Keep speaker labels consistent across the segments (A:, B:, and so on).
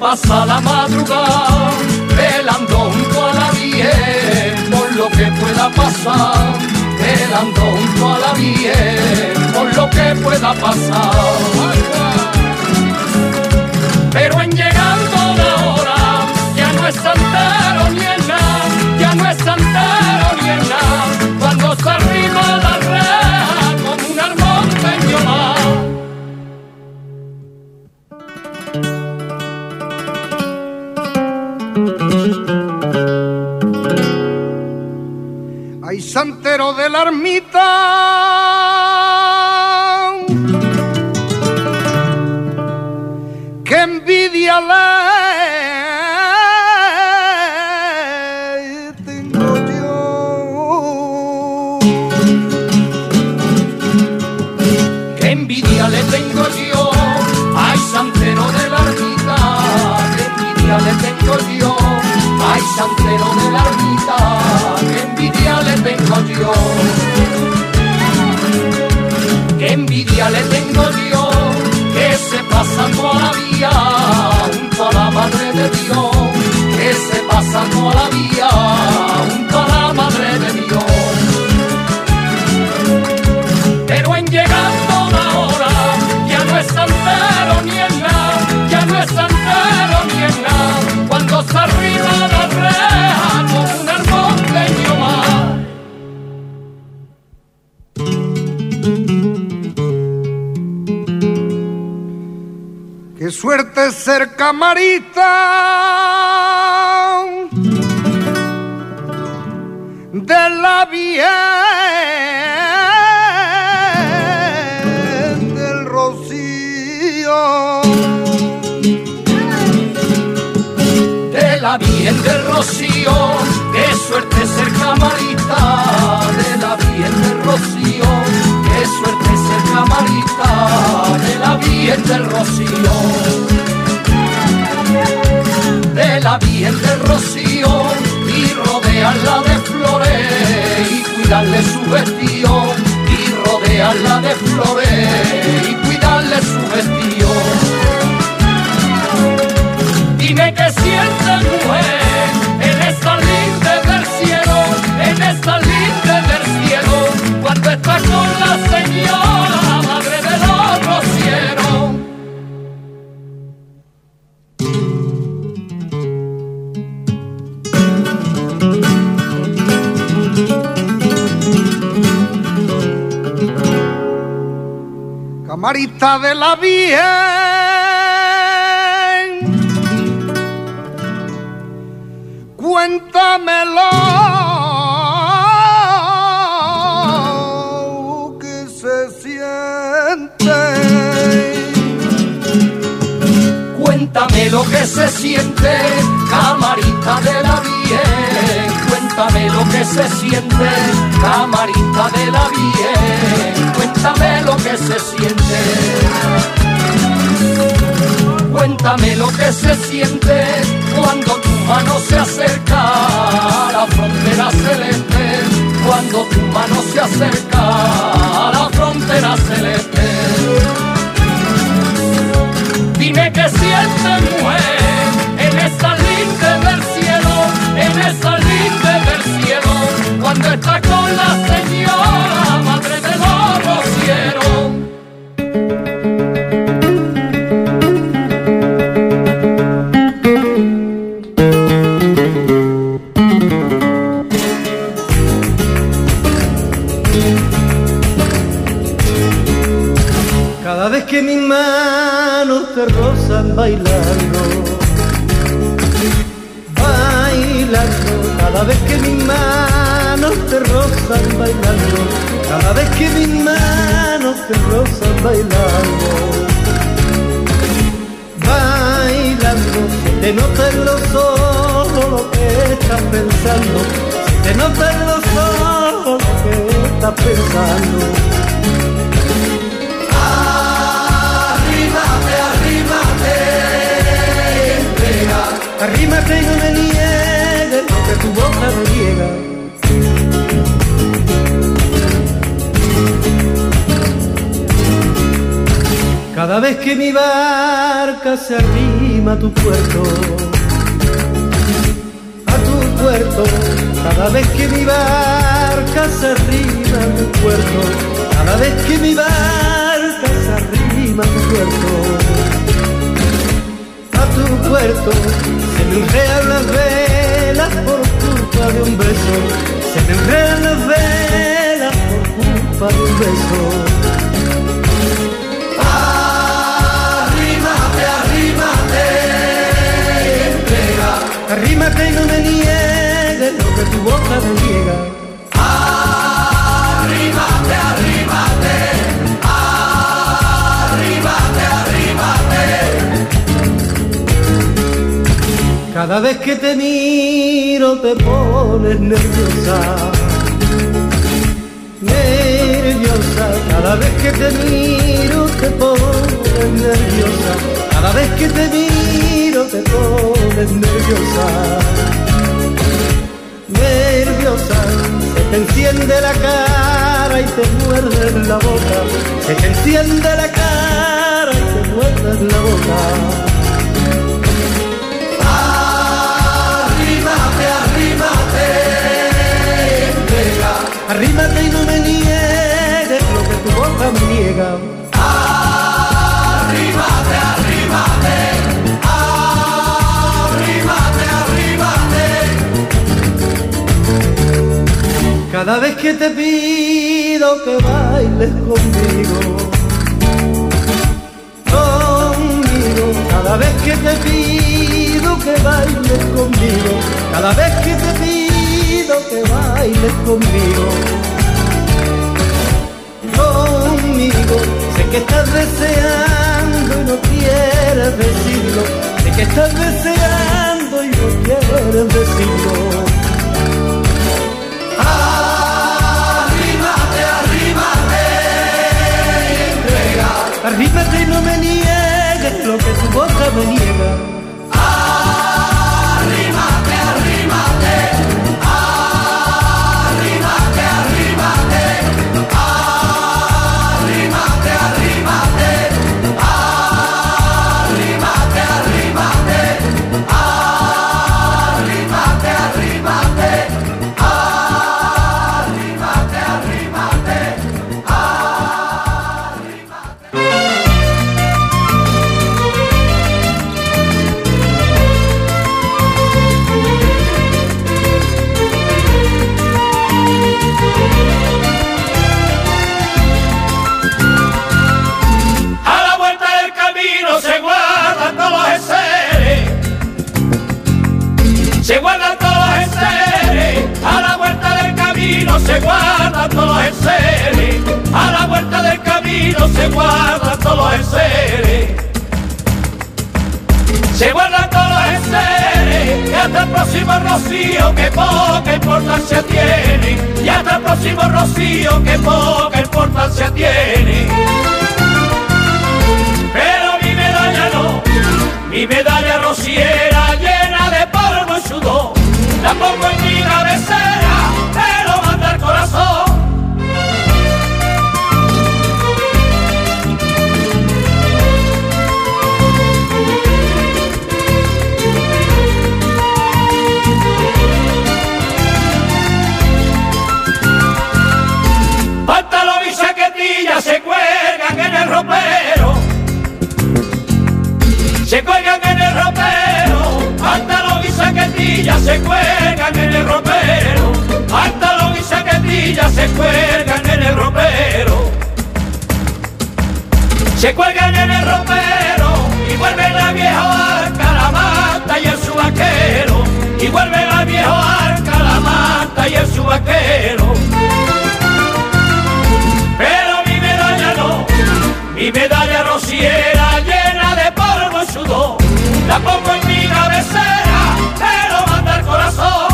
A: pasa la madrugada
B: velando junto a la vía por lo que pueda pasar. Velando junto a la vía por lo que pueda pasar. Pero en llegando la hora ya no es santero ni en nada, ya no es santero ni en nada. Cuando se arriba la
A: santero de la ermita. Que envidia le tengo yo.
B: Qué envidia le tengo yo, ay santero de la ermita, qué envidia le tengo yo, ay santero de la ermita, tengo yo, que se pasa todavía junto a la madre de Dios, que se pasa todavía junto a la madre de Dios. Pero en llegando la hora, ya no es santero ni en nada, ya no es santero ni en nada, cuando se arriba
A: Suerte ser camarita de la bien del Rocío.
B: de la bien del Rocío, qué suerte ser camarita, de la bien del Rocío, qué suerte de la bien del Rocío. De la bien del Rocío, y rodearla de flores, y cuidarle su vestido, y rodearla de flores, y cuidarle su vestido. Dime qué siente mujer en esta linda del cielo, en esta linda del cielo, cuando está con la
A: Camarita de la bien. Cuéntamelo que se siente.
B: Cuéntame lo que se siente, camarita de la bien. Cuéntame lo que se siente, camarita de la. Cuéntame lo que se siente. Cuéntame lo que se siente cuando tu mano se acerca a la frontera celeste. Cuando tu mano se acerca a la frontera celeste. Dime qué siente mujer en esa linda del cielo, en esa cielo, cuando está con la señora madre de los rocieros.
C: Cada vez que mis manos te rozan bailando, bailando, cada vez que mis manos manos te bailando, cada vez que mis manos te rozan bailando. Bailando, te nota en los ojos lo que estás pensando, te nota en los ojos lo que estás pensando.
B: Arrímate
C: y no me niegues lo que tu boca me Cada vez que mi barca se arrima a tu puerto, a tu puerto, cada vez que mi barca se arrima a tu puerto, cada vez que mi barca se arrima a tu puerto, a tu puerto, se me enredan las velas por culpa de un beso, se me enredan las velas por culpa de un beso. Arrímate y no me niegues lo que tu boca me niega.
B: Arrímate, arrímate, arrímate, arrímate.
C: Cada vez que te miro te pones nerviosa. Nerviosa, cada vez que te miro te pones nerviosa. Cada vez que te miro pones nerviosa. Nerviosa, se te enciende la cara y te muerde la boca. Se te enciende la cara y te muerde la boca.
B: Arrímate,
C: y no me niegues lo que tu boca me niega. Cada vez que te pido que bailes conmigo, conmigo, cada vez que te pido que bailes conmigo, cada vez que te pido que bailes conmigo, conmigo, sé que estás deseando y no quieres decirlo, sé que estás deseando y no quieres decirlo.
B: Arrímate
C: y no me niegues lo que tu boca me niega.
B: Se cuelgan en el ropero. Pantalón y chaquetilla se cuelgan en el ropero. Pantalón y chaquetilla se cuelgan en el ropero. Se cuelgan en el ropero y vuelven a viejo arca la mata y el subaquero. Y vuelven a viejo arca la mata y el subaquero. Pero mi medalla no, mi medalla la pongo en mi cabecera, pero manda el corazón.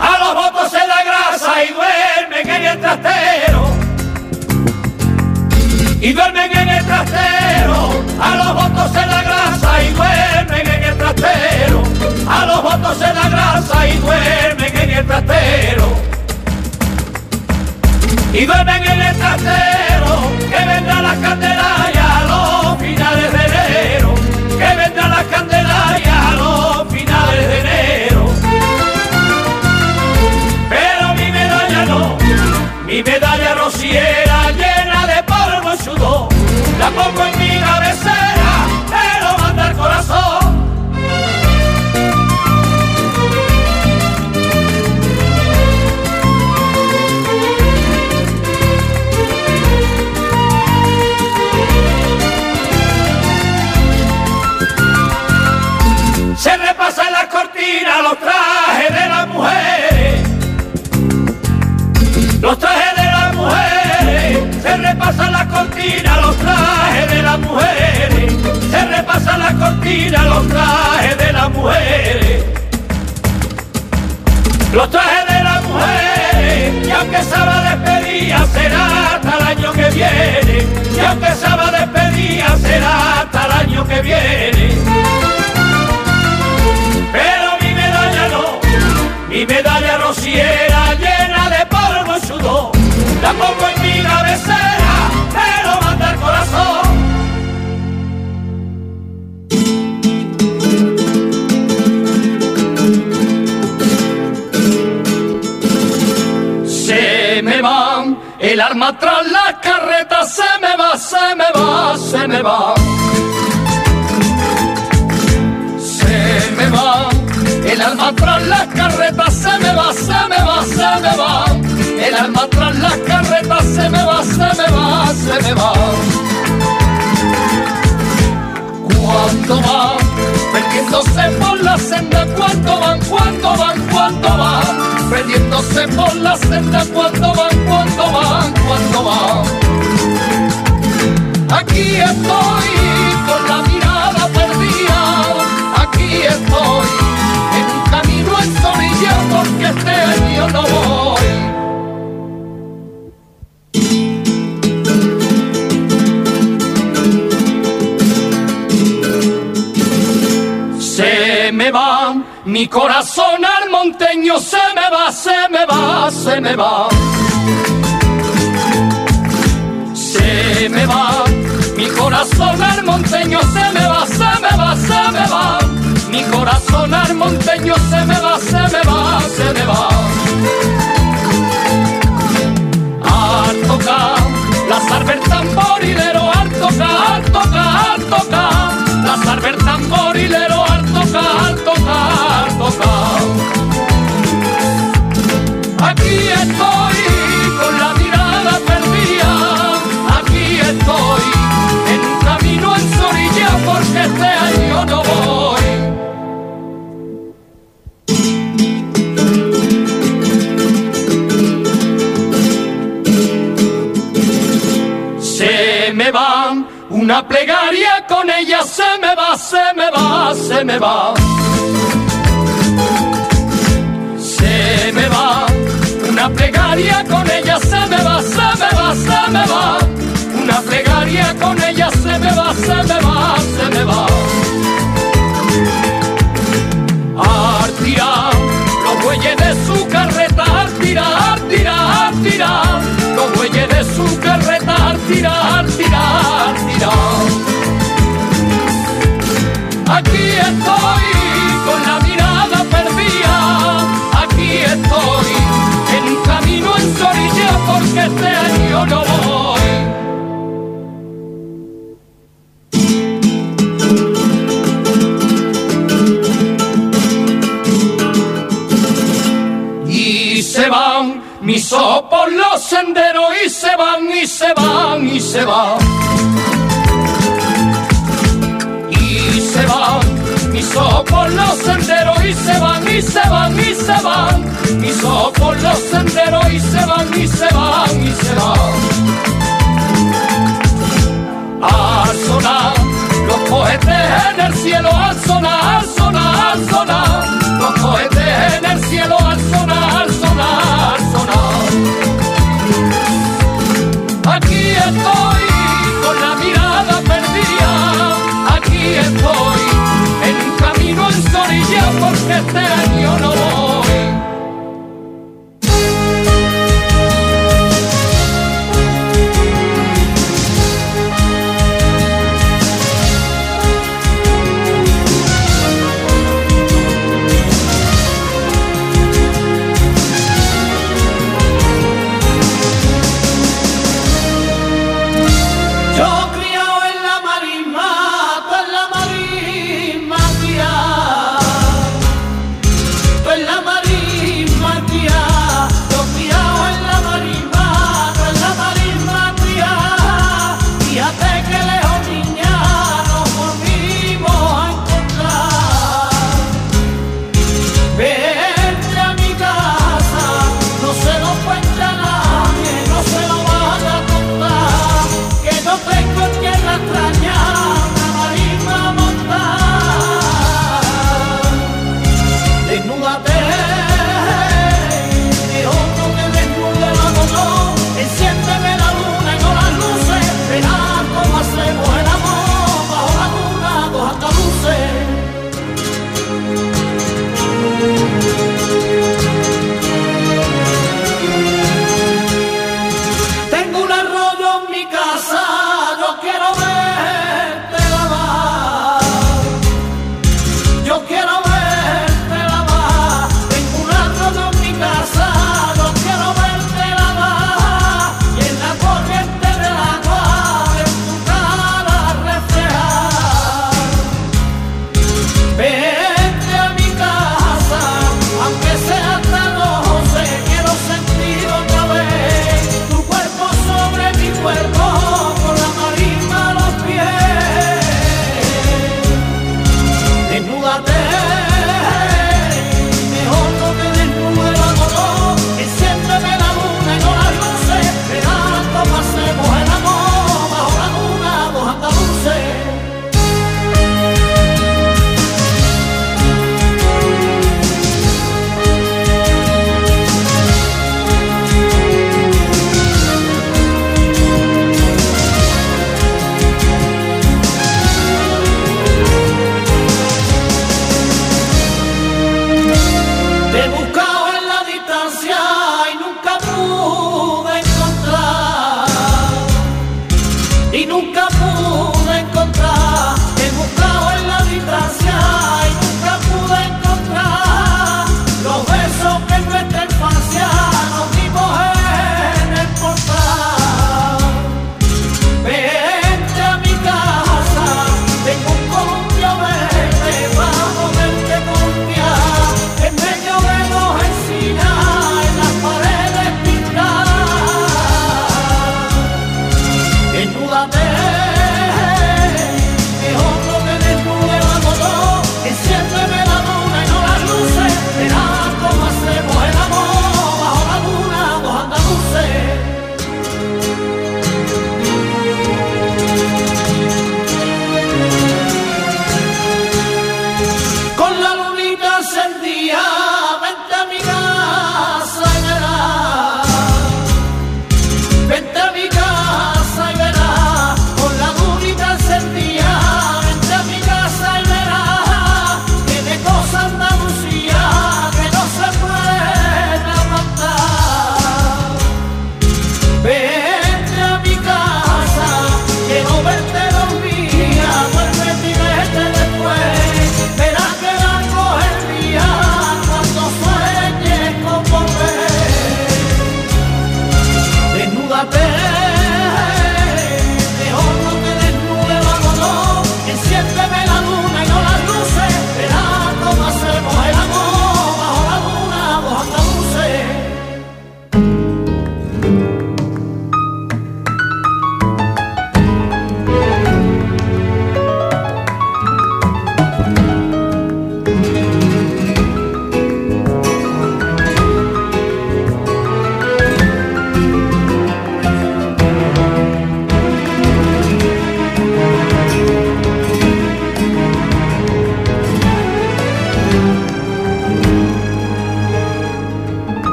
B: A los votos se la grasa y duermen en el trastero. Y duermen en el trastero, a los votos se la grasa duermen en el trastero, a los votos se da grasa y duermen en el trastero. Y duermen en el trastero, que vendrá la candelaria a los finales de enero, que vendrá la candelaria a los finales de enero. Pero mi medalla no, mi medalla rociera llena de polvo y sudor, la pongo en mi cabecera. Perdiéndose por la senda, cuando van, cuando van, cuando van, perdiéndose por la senda, cuando van, cuando van, cuando van. Aquí estoy con la mirada perdida, aquí estoy en un camino en Zorilla porque este año no voy. Mi corazón al monteño, se me va, se me va, se me va. Se me va mi corazón al monteño, se me va, se me va, se me va. Mi corazón al monteño, se me va, se me va, se me va. Al tocar, las arber tamborilero, al tocar, al tocar, al tocar. Las arber tamborilero, tocar, al tocar. Aquí estoy con la mirada perdida, aquí estoy en un camino en Zorilla porque este año no voy. Se me va una plegaria con ella, se me va, se me va, se me va. Plegaria con ella, se me va, se me va, se me va. Una plegaria con ella, se me va, se me va, se me va. Al tirar los bueyes de su carreta, tirar, al tirar. Los bueyes de su carreta, tirar, al tirar. Aquí estoy Este año no voy. Y se van mis ojos por los senderos y se van y se van y se van. Mis ojos los senderos y se van, y se van, y se van, mis ojos los senderos y se van, y se van, y se van. Al sonar los cohetes en el cielo, al sonar, al sonar, al sonar, los cohetes en el cielo, al sonar,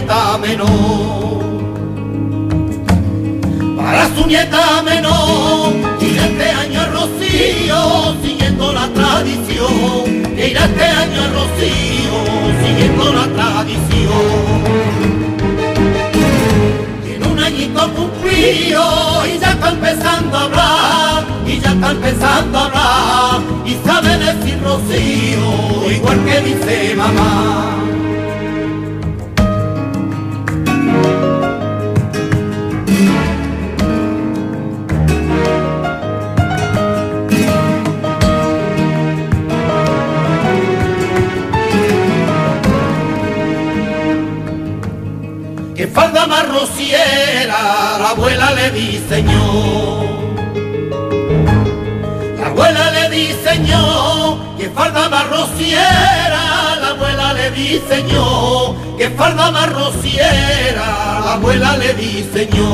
D: menor. Para su nieta menor, y este año Rocío, siguiendo la tradición, irá este año Rocío, siguiendo la tradición añito cumplido y ya está empezando a hablar, y ya está empezando a hablar, y sabe decir Rocío, igual que dice mamá. La abuela le diseñó. La abuela le diseñó que falda más la abuela le diseñó que falda más la abuela le diseñó.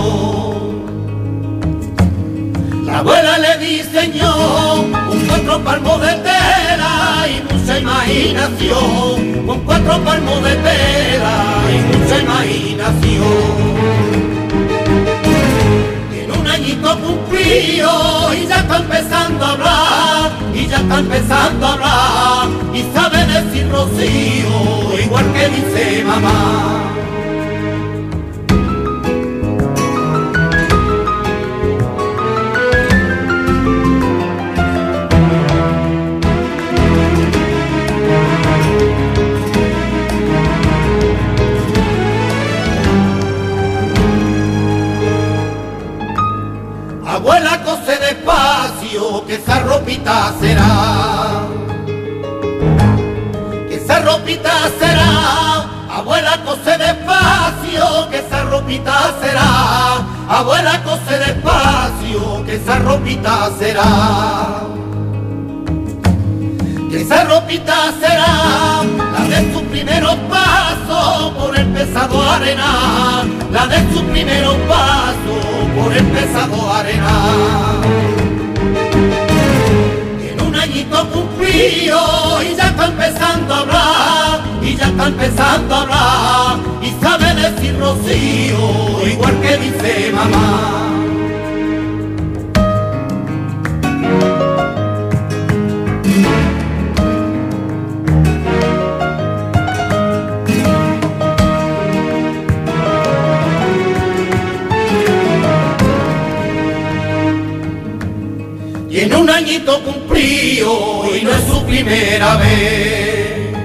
D: La abuela le diseñó un cuatro palmos de tela y mucha imaginación, con cuatro palmos de tela y mucha imaginación. Añito cumplido y ya está empezando a hablar, y ya está empezando a hablar, y sabe decir Rocío, igual que dice mamá. Abuela cose despacio, que esa ropita será. Que esa ropita será. Abuela cose despacio, que esa ropita será. Abuela cose despacio, que esa ropita será. Que esa ropita será la de sus primeros pasos por el pesado arena, la de sus primeros pasos por el pesado arena. En un añito cumplido y ya está empezando a hablar, y ya está empezando a hablar, y sabe decir Rocío, igual que dice mamá. Tiene un añito cumplido y no es su primera vez.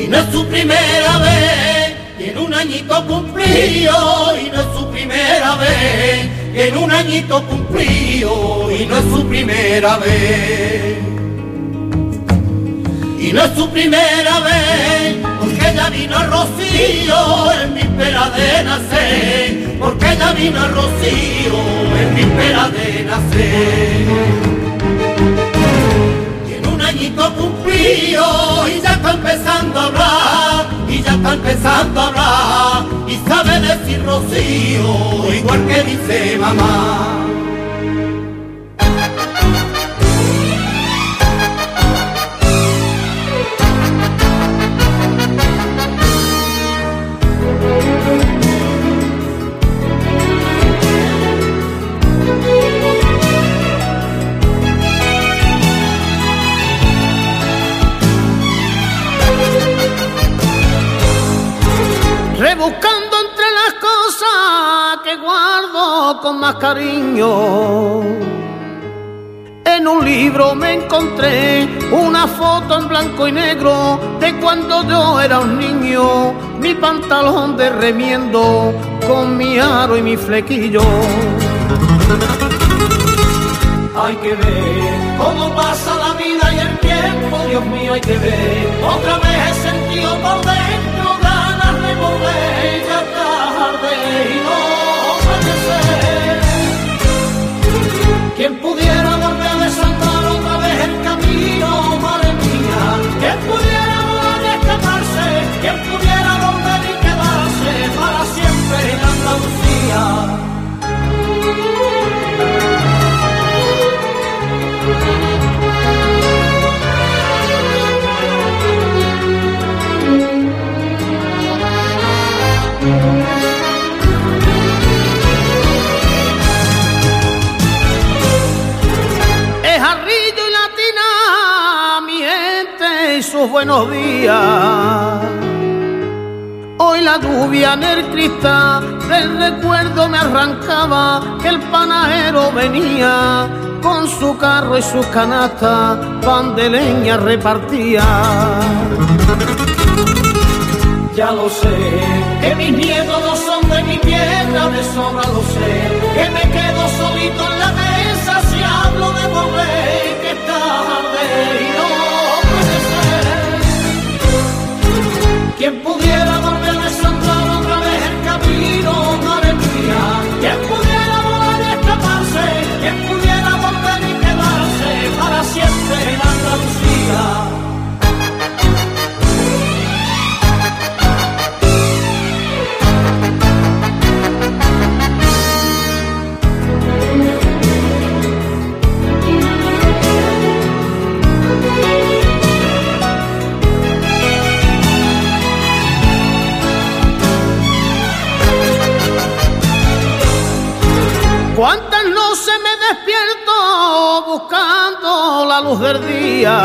D: Y no es su primera vez. Tiene un añito cumplido y no es su primera vez. Tiene un añito cumplido y no es su primera vez. Y no es su primera vez, porque ella vino Rocío en mi pera de nacer, porque ella vino Rocío en mi pera de nacer. Tiene un añito cumplido y ya está empezando a hablar, y ya está empezando a hablar, y sabe decir Rocío, igual que dice mamá.
B: Con más cariño. En un libro me encontré una foto en blanco y negro de cuando yo era un niño, mi pantalón de remiendo con mi aro y mi flequillo.
D: Hay que ver cómo pasa la vida y el tiempo, Dios mío, hay que ver. Otra vez he sentido por dentro ganas de volver tarde y no
C: buenos días. Hoy la lluvia en el cristal del recuerdo me arrancaba que el panadero venía con su carro y sus canastas, pan de leña repartía.
B: Ya lo sé, que mis nietos no son de mi tierra, de sobra lo sé, que me quedo solito en Quien pudiera
C: la luz del día?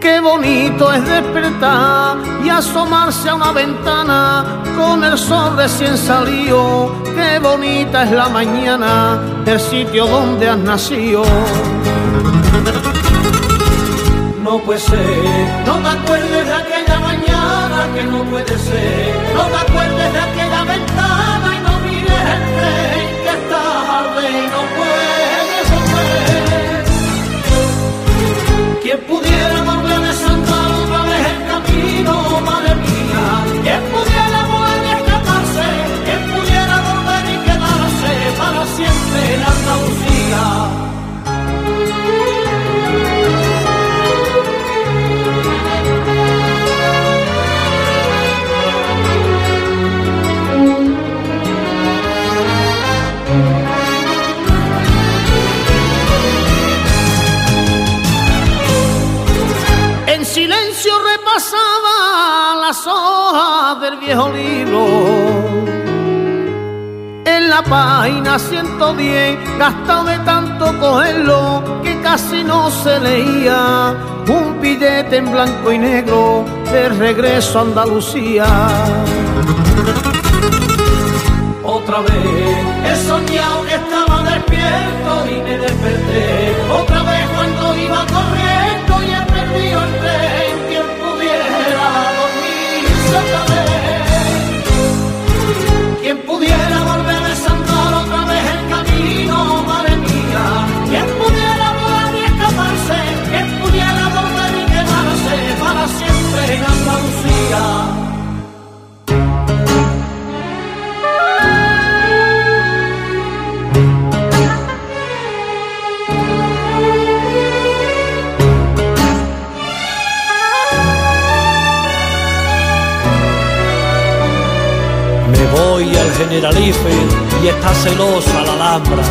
C: Qué bonito es despertar y asomarse a una ventana con el sol recién salido. Qué bonita es la mañana del sitio donde has nacido.
B: No puede ser, no te acuerdes de aquella mañana que no puede ser, no te acuerdes de aquella ventana
C: blanco y negro de regreso a Andalucía.
B: Otra vez he soñado que estaba despierto y me desperté. Otra vez cuando iba corriendo y Andalucía.
E: Generalife y está celosa la Alhambra.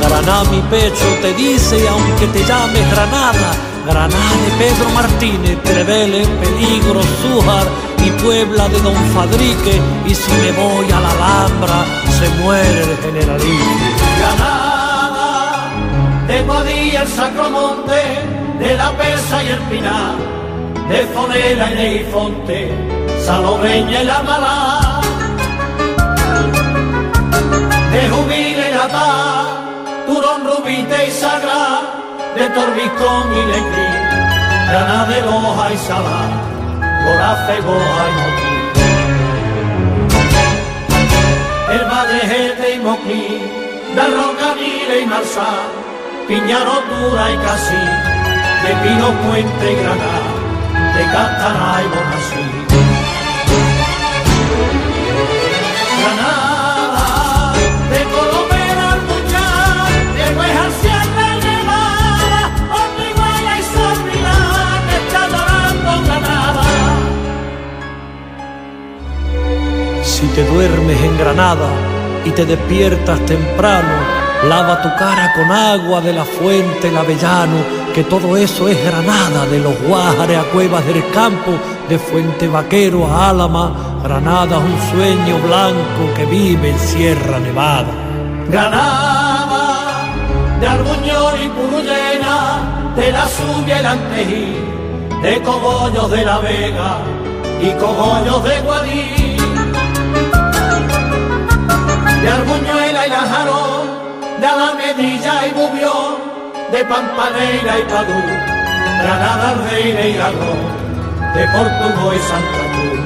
E: Granada mi pecho te dice, aunque te llames Granada, Granada de Pedro Martínez, Trevele, Peligro, Zújar y Puebla de Don Fadrique. Y si me voy a la Alhambra, se muere el Generalife.
B: Granada, de Guadilla el Sacromonte, de la Pesa y el Pinar, de Fonera y Neifonte, Salobreña y la Malá, de Jubile y Natal, Turón, Rubite y Sagrá, de Torbicón y Legrín, Granada de Loja y Salá, Gorafe, Goja y Moquín. el Madrejete y Moquín, de Rocanile y Marsá, Piñaro, Dura y Casí, de Pino, Puente y Granada, de Cantaná y Bonasí.
E: Si te duermes en Granada y te despiertas temprano, lava tu cara con agua de la fuente el Avellano, que todo eso es Granada, de los Guájares a Cuevas del Campo, de Fuente Vaquero a Álama, Granada es un sueño blanco que vive en Sierra Nevada.
B: Granada, de Arbuñol y Purullena, de la Subia y la Antejí, de cogollos de la Vega y cogollos de Guadí, de Arbuñuela y Lajarón, de Alamedilla y Bubión, de Pampaneira y Padú, Granada, Reina y Aragón, de Portugal y Santa Cruz.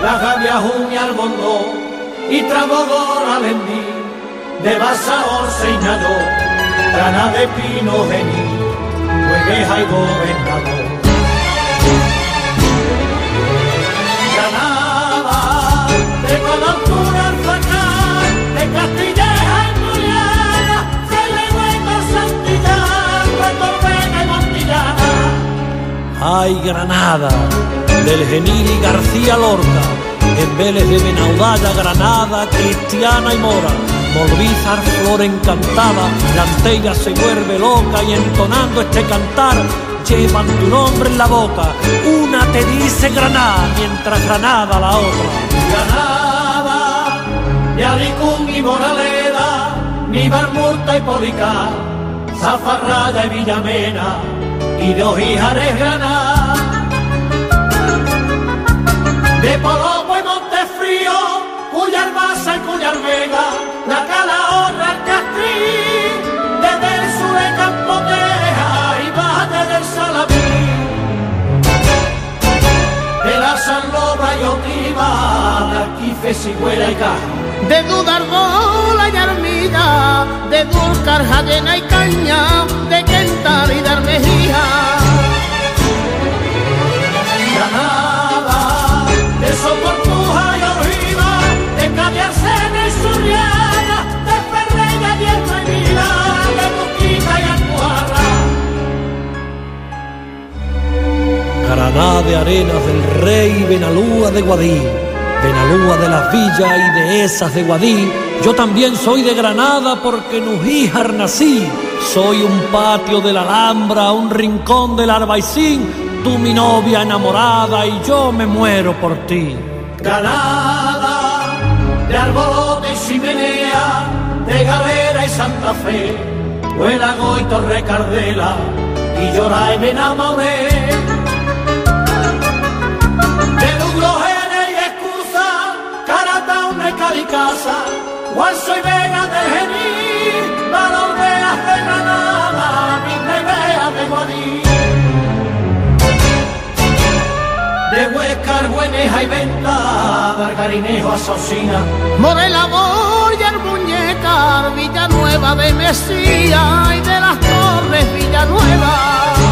B: La Gavia, y Albondó y Trabogor, Alendí, de Basaor, Señador, Granada de Pino, Gení, Hueveja y Gobernador. Ay, Granada, del Genil y García Lorca, en Vélez de Benaudalla, Granada, Cristiana y Mora Molvízar, flor encantada, la antella se vuelve loca y entonando este cantar llevan tu nombre en la boca. Una te dice Granada, mientras Granada la otra. Granada, Yaricún y Moraleda, ni Barmurta y Policar, Zafarraya y Villamena, y de Ojijares Granada. De Polopo y Montefrío, Cuyar Masa y Cuyar Vega, la calahorra, el castrí, desde el sur de Campoteja y baja del Salamí, de la Salobra y Otiva, de Arquife, y Caja.
F: De Dudarbola y Armilla, de Dulcar, Jadena y Caña, de Quental y de Armejía.
B: Granada, de Soportuja y Orriba, de Cadiarcena y Surriá. Granada de arenas del rey, Benalúa de Guadí, De las villas y de esas de Guadí. Yo también soy de Granada porque en Ujíjar nací. Soy un patio de la Alhambra, un rincón del Arbaicín, tú mi novia enamorada y yo me muero por ti. Granada, de Arbolote y Chimenea, de Galera y Santa Fe, Huelago y Torre Cardela, y llora y me enamoré. Guanso y Vega de Gení, Valordeas de Granada, Vea de Guadí. De Huescar, Bueneja y Venta, Margarinejo, Asocina,
F: Morela, Boyer, Muñeca, Villanueva de Mesía y de las Torres Villanueva.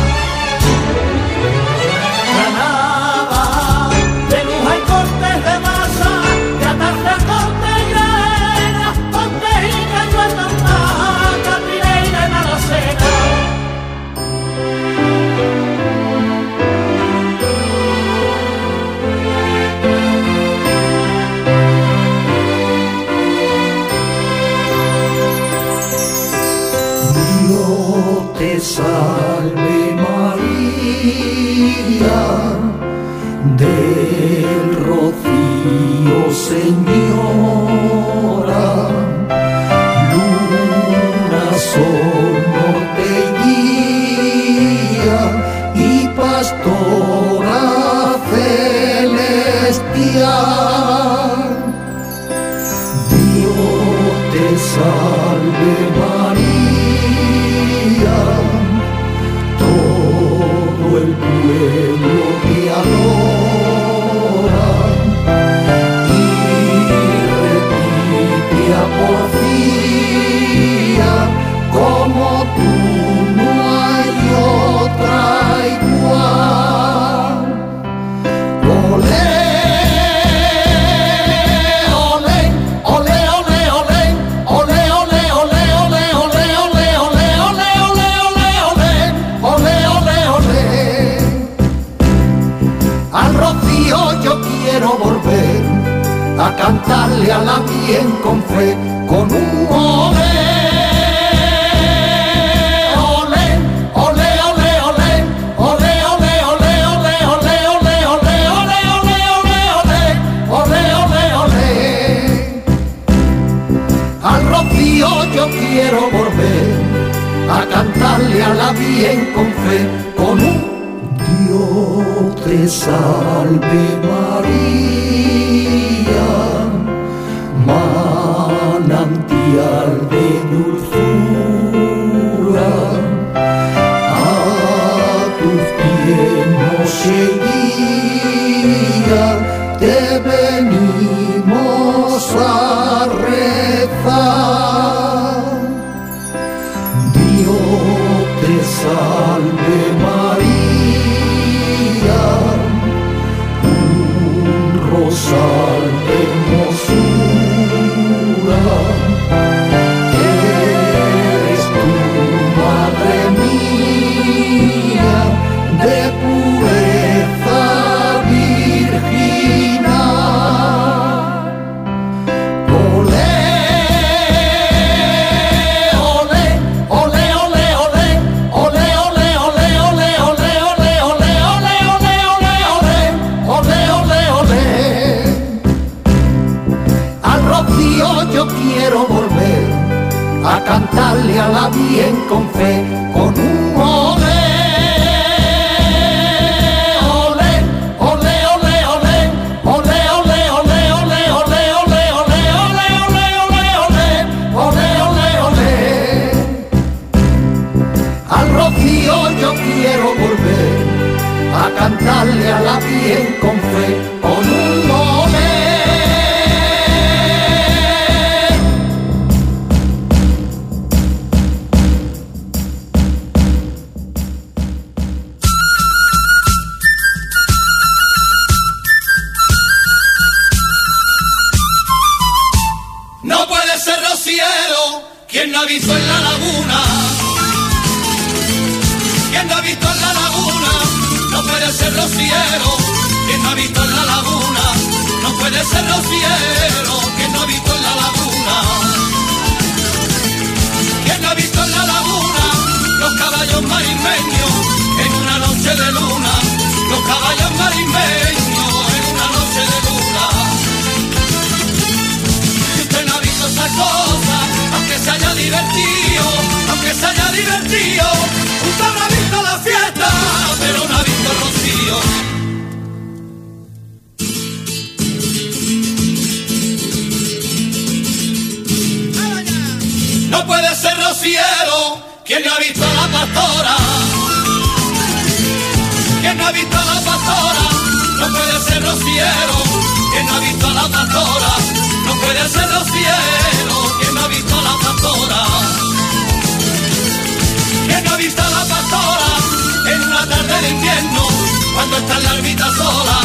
G: Caballos en una noche de luna. Los caballos marismeños en una noche de luna. Usted no ha visto esa cosa, aunque se haya divertido, aunque se haya divertido, usted habrá visto la fiesta, pero no ha visto el rocío. No puede ser rociero quien no ha visto ha visto a la pastora no puede ser rociero. Quien no ha visto a la pastora no puede ser rociero. Quien no ha visto a la pastora. Quien no ha visto a la pastora en una tarde de invierno cuando está la ermita sola.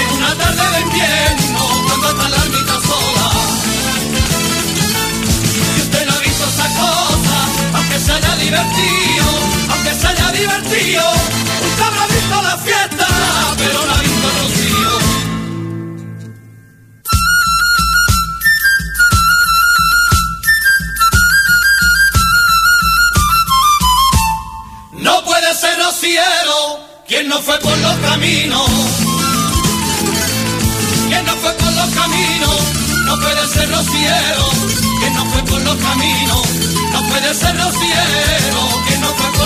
G: En una tarde de invierno cuando está la ermita sola. Si usted no ha visto esa cosa, aunque se haya divertido, aunque se haya divertido, la fiesta, pero no visto el rocío. No puede ser rociero quien no fue por los caminos. Quien no fue por los caminos, no puede ser rociero. Quien no fue por los caminos, no puede ser rociero. Quien no fue por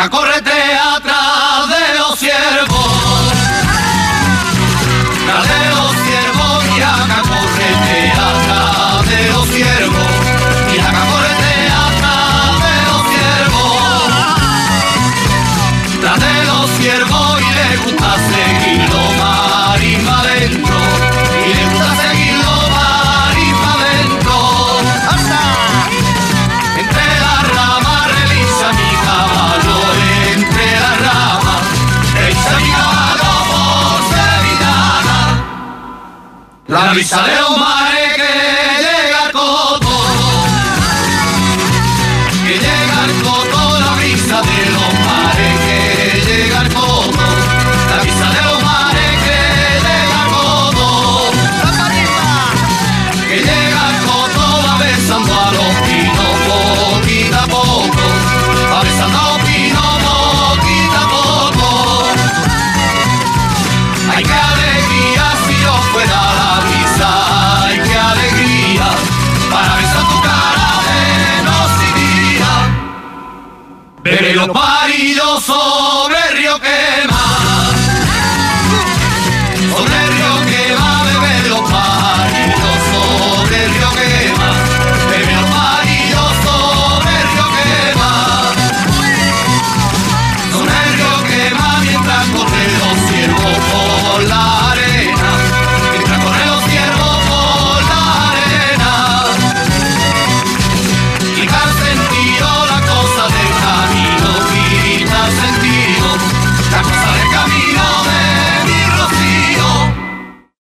G: Mi jaca corretea la